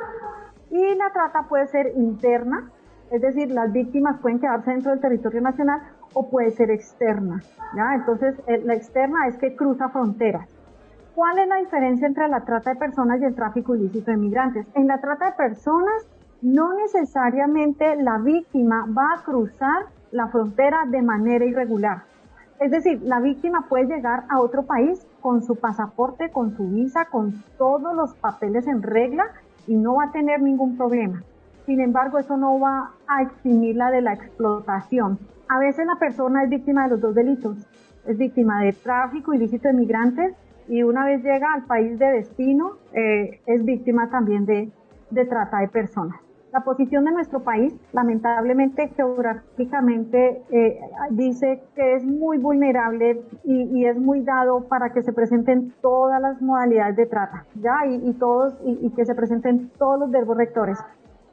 Y la trata puede ser interna, es decir, las víctimas pueden quedarse dentro del territorio nacional o puede ser externa. ¿ya? Entonces, eh, la externa es que cruza fronteras. ¿Cuál es la diferencia entre la trata de personas y el tráfico ilícito de migrantes? En la trata de personas, no necesariamente la víctima va a cruzar la frontera de manera irregular. Es decir, la víctima puede llegar a otro país con su pasaporte, con su visa, con todos los papeles en regla y no va a tener ningún problema. Sin embargo, eso no va a eximirla de la explotación. A veces la persona es víctima de los dos delitos. Es víctima de tráfico ilícito de migrantes y una vez llega al país de destino, eh, es víctima también de, de trata de personas. La posición de nuestro país, lamentablemente geográficamente, eh, dice que es muy vulnerable y, y, es muy dado para que se presenten todas las modalidades de trata, ya y, y todos y, y, que se presenten todos los verbos rectores.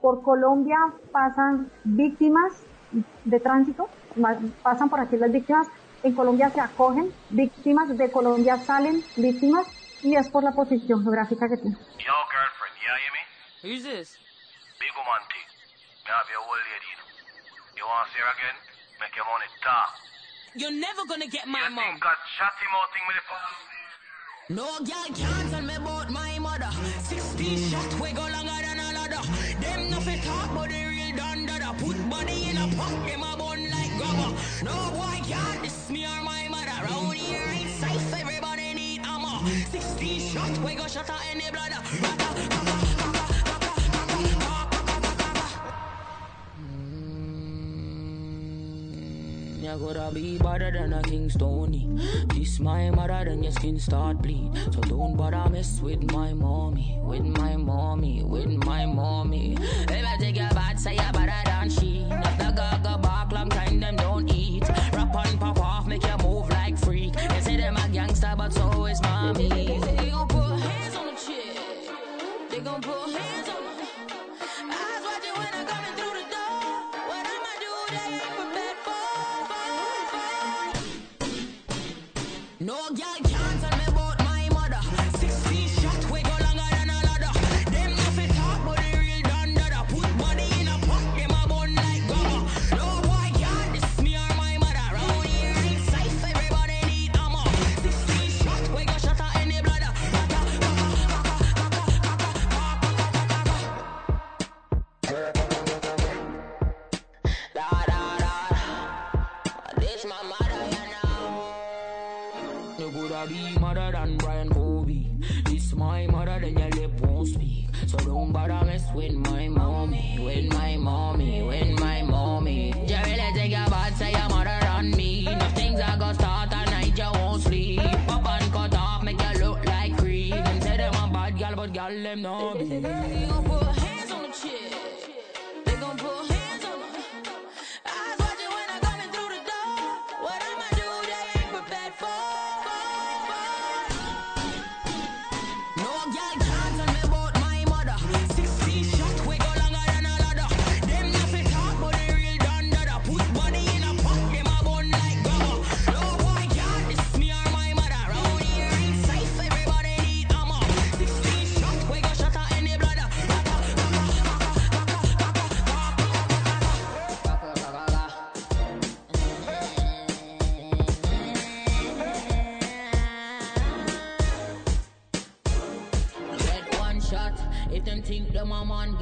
Por Colombia pasan víctimas de tránsito, pasan por aquí las víctimas. En Colombia se acogen víctimas, de Colombia salen víctimas y es por la posición geográfica que tiene. Yo, girlfriend, you hear me? Who's this? Big woman thing. Me have your old lady, you. You want to see her again? Make your money talk. You're never gonna get my you mom. think that chatty mouth thing with the phone? No girl can't tell me about my mother. 16 shot, we go longer than a ladder. Them nothing talk, but they real done. Put body in a pot, them a bun like grabber. No boy Mm, armor. 16 we go out any bladder. You gotta be better than a King Stony. Kiss my mother, then your skin start bleed. So don't bother mess with my mommy, with my mommy, with my mommy. If I take your bad, say you better than she. If the gaga back, long time them don't eat.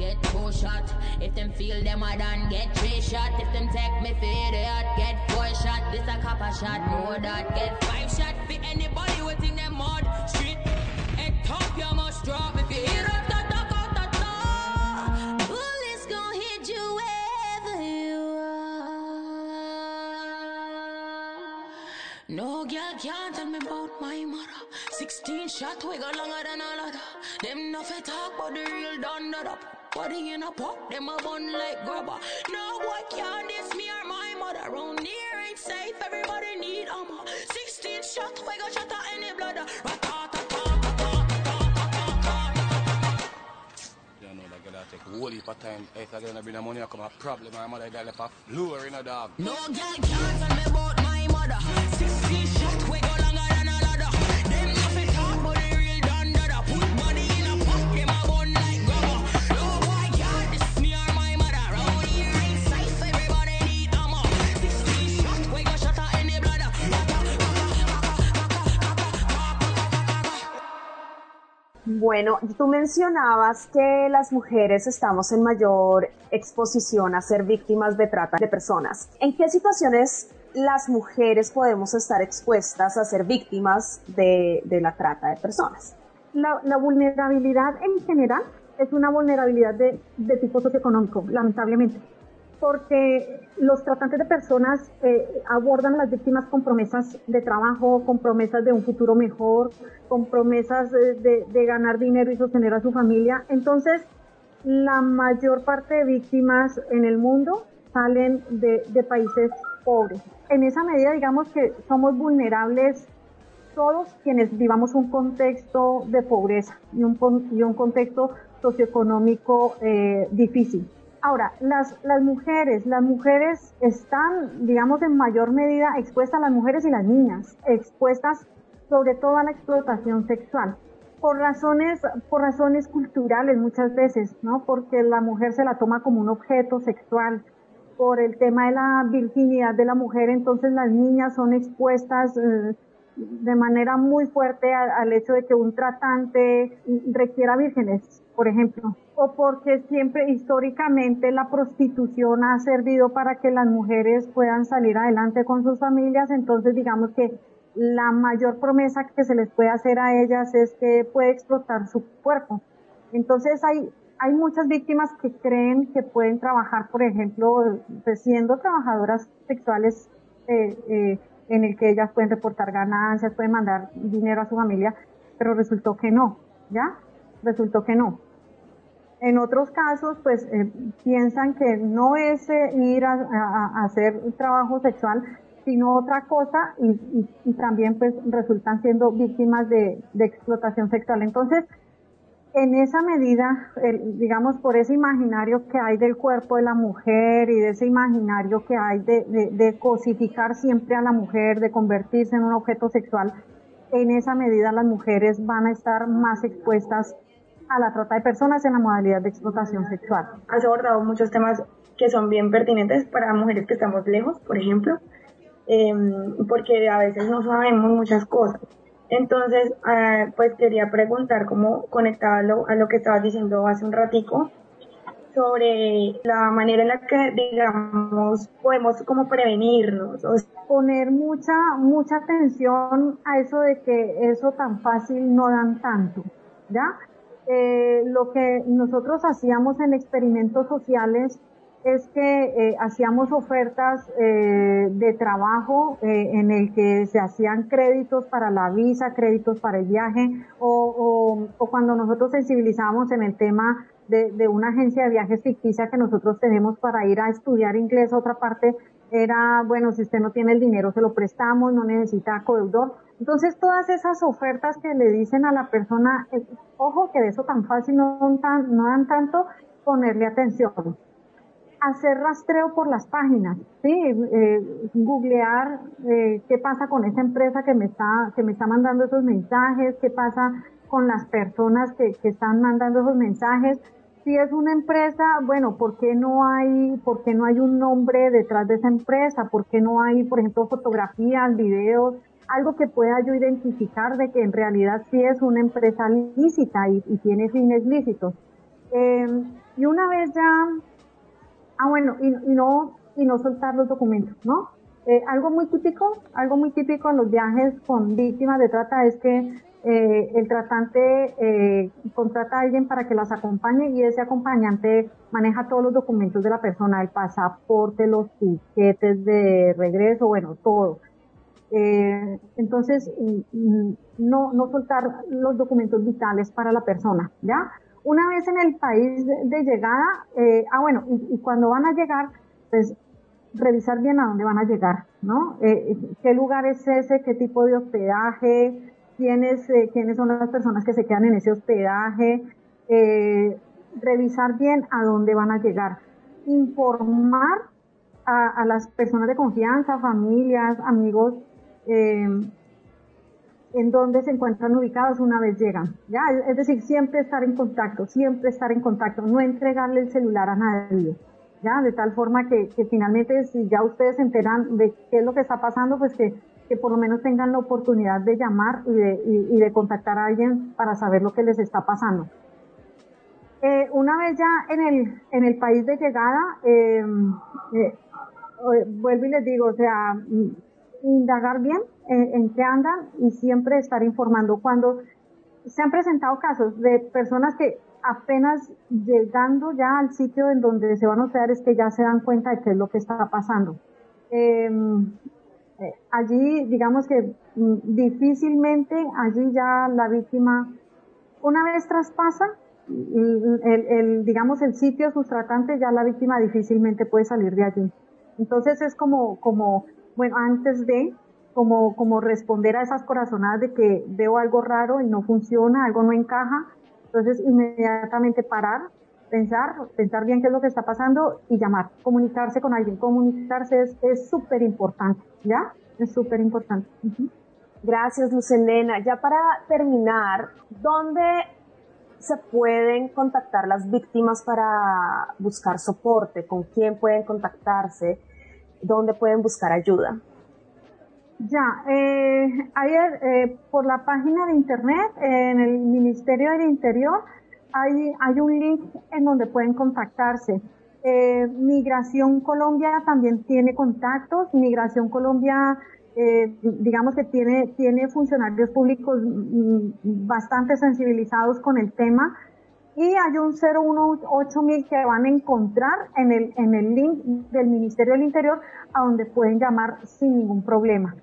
Get two shot. If them feel them a done, get three shot. If them take me for idiot, get four shot. This a copper shot, know that. Get five shot for anybody who think them mud. Street, head top, you must drop. If you hear up, ta ta ta ta ta. Bullets gon' hit you wherever you are. No girl can't tell me about my mother. 16 shot, we go longer than a ladder. Them nothing talk, but the real done that up. Body in a pot, them a bun like grubber. No boy can't diss me or my mother. Round here ain't safe, everybody need armor. 16 shot, we go shut out any bladder. You know that girl take a whole heap of time. If I gonna bring the money, I come a problem. My mother girl left a floor in a dog. No girl can't tell me about my mother. 16 shot, we go Bueno, tú mencionabas que las mujeres estamos en mayor exposición a ser víctimas de trata de personas. ¿En qué situaciones las mujeres podemos estar expuestas a ser víctimas de, la trata de personas? La, vulnerabilidad en general es una vulnerabilidad de tipo socioeconómico, lamentablemente, porque los tratantes de personas eh, abordan a las víctimas con promesas de trabajo, con promesas de un futuro mejor, con promesas de, ganar dinero y sostener a su familia. Entonces, la mayor parte de víctimas en el mundo salen de, países pobres. En esa medida, digamos que somos vulnerables todos quienes vivamos un contexto de pobreza y un, con- y un contexto socioeconómico eh, difícil. Ahora, las, las mujeres, las mujeres están, digamos, en mayor medida expuestas, las mujeres y las niñas, expuestas sobre todo a la explotación sexual. Por razones, por razones culturales muchas veces, ¿no? Porque la mujer se la toma como un objeto sexual, por el tema de la virginidad de la mujer, entonces las niñas son expuestas eh, de manera muy fuerte al hecho de que un tratante requiera vírgenes, por ejemplo, o porque siempre históricamente la prostitución ha servido para que las mujeres puedan salir adelante con sus familias, entonces digamos que la mayor promesa que se les puede hacer a ellas es que puede explotar su cuerpo. Entonces hay, hay muchas víctimas que creen que pueden trabajar, por ejemplo, pues, siendo trabajadoras sexuales eh, eh, en el que ellas pueden reportar ganancias, pueden mandar dinero a su familia, pero resultó que no, ¿ya? Resultó que no. En otros casos, pues eh, piensan que no es eh, ir a, a- a hacer trabajo sexual, sino otra cosa y, también pues resultan siendo víctimas de, de explotación sexual. Entonces, en esa medida, digamos, por ese imaginario que hay del cuerpo de la mujer y de ese imaginario que hay de cosificar siempre a la mujer, de convertirse en un objeto sexual, en esa medida las mujeres van a estar más expuestas a la trata de personas en la modalidad de explotación sexual. Has abordado muchos temas que son bien pertinentes para mujeres que estamos lejos, por ejemplo, em, porque a veces no sabemos muchas cosas. Entonces, ah, pues quería preguntar, como conectado a lo, a lo que estabas diciendo hace un ratico, sobre la manera en la que, digamos, podemos como prevenirnos. O Poner mucha, mucha atención a eso de que eso tan fácil no dan tanto, ¿ya? Eh, lo que nosotros hacíamos en experimentos sociales es que eh, hacíamos ofertas eh, de trabajo eh, en el que se hacían créditos para la visa, créditos para el viaje, o, o- o cuando nosotros sensibilizamos en el tema de, de una agencia de viajes ficticia que nosotros tenemos para ir a estudiar inglés a otra parte, era, bueno, si usted no tiene el dinero, se lo prestamos, no necesita codeudor. Entonces, todas esas ofertas que le dicen a la persona, eh, ojo que de eso tan fácil no, no dan tanto, ponerle atención hacer rastreo por las páginas, sí, eh, googlear eh, qué pasa con esa empresa que me está que me está mandando esos mensajes, qué pasa con las personas que, que están mandando esos mensajes. Si es una empresa, bueno, ¿por qué no hay, por qué no hay un nombre detrás de esa empresa? ¿Por qué no hay, por ejemplo, fotografías, videos, algo que pueda yo identificar de que en realidad sí es una empresa lícita y, y tiene fines lícitos? Eh, y una vez ya Ah, bueno, y, y no y no soltar los documentos, ¿no? Eh, algo muy típico, algo muy típico en los viajes con víctimas de trata es que eh, el tratante eh, contrata a alguien para que las acompañe y ese acompañante maneja todos los documentos de la persona, el pasaporte, los tiquetes de regreso, bueno, todo. Entonces, mm, mm, no, no soltar los documentos vitales para la persona, ¿ya? Una vez en el país de, llegada, eh, ah bueno, y, cuando van a llegar, pues revisar bien a dónde van a llegar, ¿no? Eh, ¿Qué lugar es ese? ¿Qué tipo de hospedaje? ¿Quiénes, eh, quiénes son las personas que se quedan en ese hospedaje? Eh, revisar bien a dónde van a llegar. Informar a, a las personas de confianza, familias, amigos, eh, en dónde se encuentran ubicados una vez llegan. ¿ya? Es- decir, siempre estar en contacto, siempre estar en contacto, no entregarle el celular a nadie. ¿ya? De tal forma que, que finalmente si ya ustedes se enteran de qué es lo que está pasando, pues que, que por lo menos tengan la oportunidad de llamar y de, y, de contactar a alguien para saber lo que les está pasando. Eh, una vez ya en el, en el país de llegada, eh, eh, vuelvo y les digo, o sea, indagar bien en, en qué andan y siempre estar informando. Cuando se han presentado casos de personas que apenas llegando ya al sitio en donde se van a hospedar es que ya se dan cuenta de qué es lo que está pasando. Em, eh, allí, digamos que mm, difícilmente, allí ya la víctima, una vez traspasa el, el- el, digamos, el sitio de sus tratantes, ya la víctima difícilmente puede salir de allí. Entonces es como, como, bueno, antes de, como, como responder a esas corazonadas de que veo algo raro y no funciona, algo no encaja. Entonces inmediatamente parar, pensar, pensar bien qué es lo que está pasando y llamar, comunicarse con alguien. Comunicarse es súper importante, ¿ya? Es súper importante. Gracias, Luz Elena. Ya para terminar, ¿dónde se pueden contactar las víctimas para buscar soporte? ¿Con quién pueden contactarse? ¿Dónde pueden buscar ayuda? Ya, eh, ayer eh, por la página de internet, en el Ministerio del Interior, hay, hay un link en donde pueden contactarse. Eh, Migración Colombia también tiene contactos. Migración Colombia, eh, digamos que tiene, tiene funcionarios públicos mm, bastante sensibilizados con el tema. Y hay un 018 mil que van a encontrar en el, en el link del Ministerio del Interior a donde pueden llamar sin ningún problema.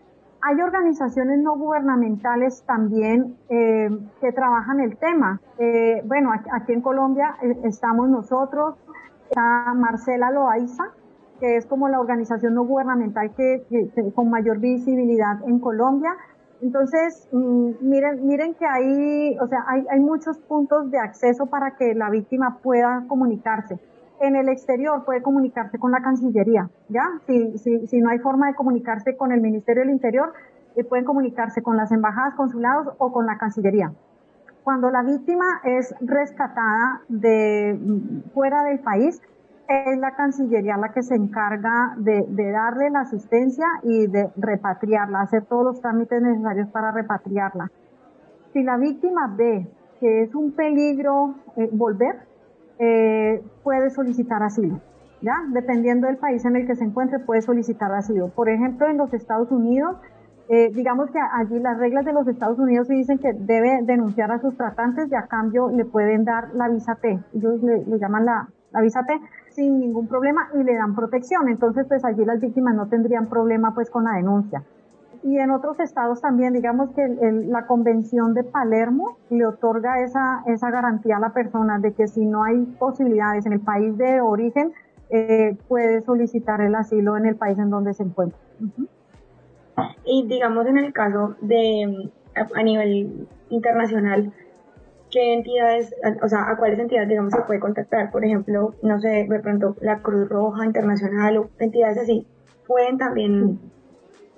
Hay organizaciones no gubernamentales también eh, que trabajan el tema. Eh, bueno, aquí, en Colombia eh, estamos nosotros, está Marcela Loaiza, que es como la organización no gubernamental que con mayor visibilidad en Colombia. Entonces, mm, miren, miren que hay, o sea, hay, muchos puntos de acceso para que la víctima pueda comunicarse. En el exterior puede comunicarse con la Cancillería, ¿ya? Si, si, si no hay forma de comunicarse con el Ministerio del Interior, eh, pueden comunicarse con las embajadas, consulados o con la Cancillería. Cuando la víctima es rescatada de mm, fuera del país, es la Cancillería la que se encarga de, darle la asistencia y de repatriarla, hacer todos los trámites necesarios para repatriarla. Si la víctima ve que es un peligro eh, volver, eh, puede solicitar asilo. ¿Ya? Dependiendo del país en el que se encuentre, puede solicitar asilo. Por ejemplo, en los Estados Unidos, eh, digamos que allí las reglas de los Estados Unidos dicen que debe denunciar a sus tratantes y a cambio le pueden dar la visa T. Ellos le, le llaman la, la visa T sin ningún problema y le dan protección. Entonces, pues allí las víctimas no tendrían problema pues con la denuncia. Y en otros estados también, digamos que el- la convención de Palermo le otorga esa, esa garantía a la persona de que si no hay posibilidades en el país de origen, eh, puede solicitar el asilo en el país en donde se encuentra. Y digamos en el caso de a nivel internacional, ¿qué entidades, o sea, a cuáles entidades, digamos, se puede contactar? Por ejemplo, no sé, de pronto la Cruz Roja Internacional o entidades así, pueden también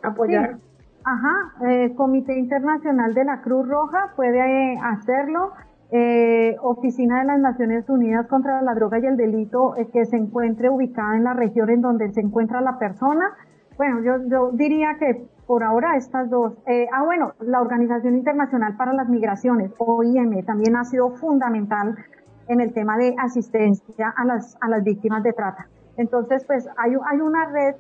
apoyar. Sí. Ajá, eh, Comité Internacional de la Cruz Roja puede eh, hacerlo. Eh, Oficina de las Naciones Unidas contra la Droga y el Delito eh, que se encuentre ubicada en la región en donde se encuentra la persona. Bueno, yo, yo diría que por ahora estas dos. Eh, ah, bueno, la Organización Internacional para las Migraciones, OIM, también ha sido fundamental en el tema de asistencia a las, a las víctimas de trata. Entonces, pues hay, una red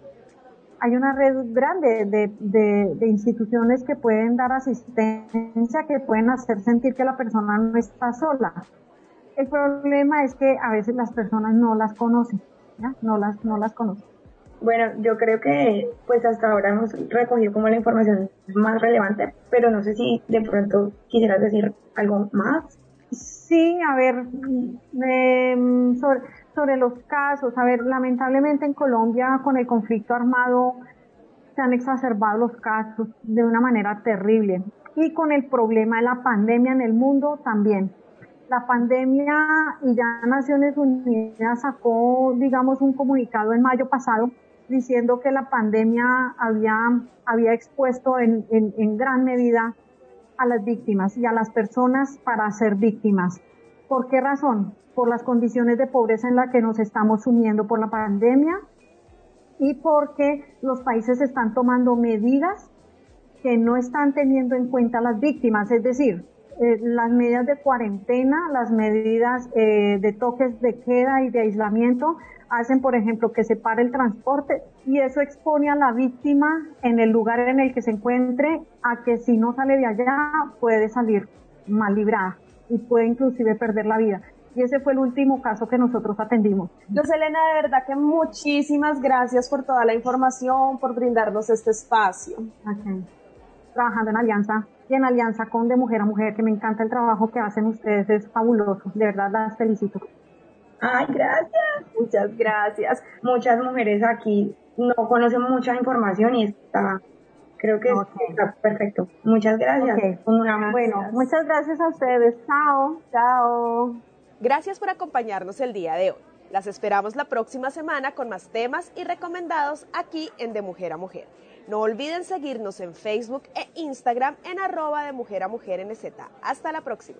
hay una red grande de, de, de instituciones que pueden dar asistencia, que pueden hacer sentir que la persona no está sola. El problema es que a veces las personas no las conocen, ¿ya? No las, no las conocen. Bueno, yo creo que pues hasta ahora hemos recogido como la información más relevante, pero no sé si de pronto quisieras decir algo más. Sí, a ver, em, sobre, sobre los casos, a ver, lamentablemente en Colombia con el conflicto armado se han exacerbado los casos de una manera terrible y con el problema de la pandemia en el mundo también. La pandemia y ya Naciones Unidas sacó, digamos, un comunicado en mayo pasado diciendo que la pandemia había, había expuesto en, en, gran medida a las víctimas y a las personas para ser víctimas. ¿Por qué razón? Por las condiciones de pobreza en las que nos estamos sumiendo por la pandemia y porque los países están tomando medidas que no están teniendo en cuenta a las víctimas, es decir, eh, las medidas de cuarentena, las medidas eh, de toques de queda y de aislamiento hacen, por ejemplo, que se pare el transporte y eso expone a la víctima en el lugar en el que se encuentre a que si no sale de allá puede salir mal librada y puede inclusive perder la vida. y ese fue el último caso que nosotros atendimos. Luz Elena, de verdad que muchísimas gracias por toda la información, por brindarnos este espacio. Okay. Trabajando en alianza y en alianza con De Mujer a Mujer, que me encanta el trabajo que hacen ustedes, es fabuloso, de verdad las felicito. Ay, gracias, muchas gracias. Muchas mujeres aquí no conocen mucha información y está, creo que okay. está perfecto. Muchas gracias. Okay. Bueno, muchas gracias a ustedes. Chao. Chao. Gracias por acompañarnos el día de hoy. Las esperamos la próxima semana con más temas y recomendados aquí en De Mujer a Mujer. No olviden seguirnos en Facebook e Instagram en arroba de mujer a mujer NZ. Hasta la próxima.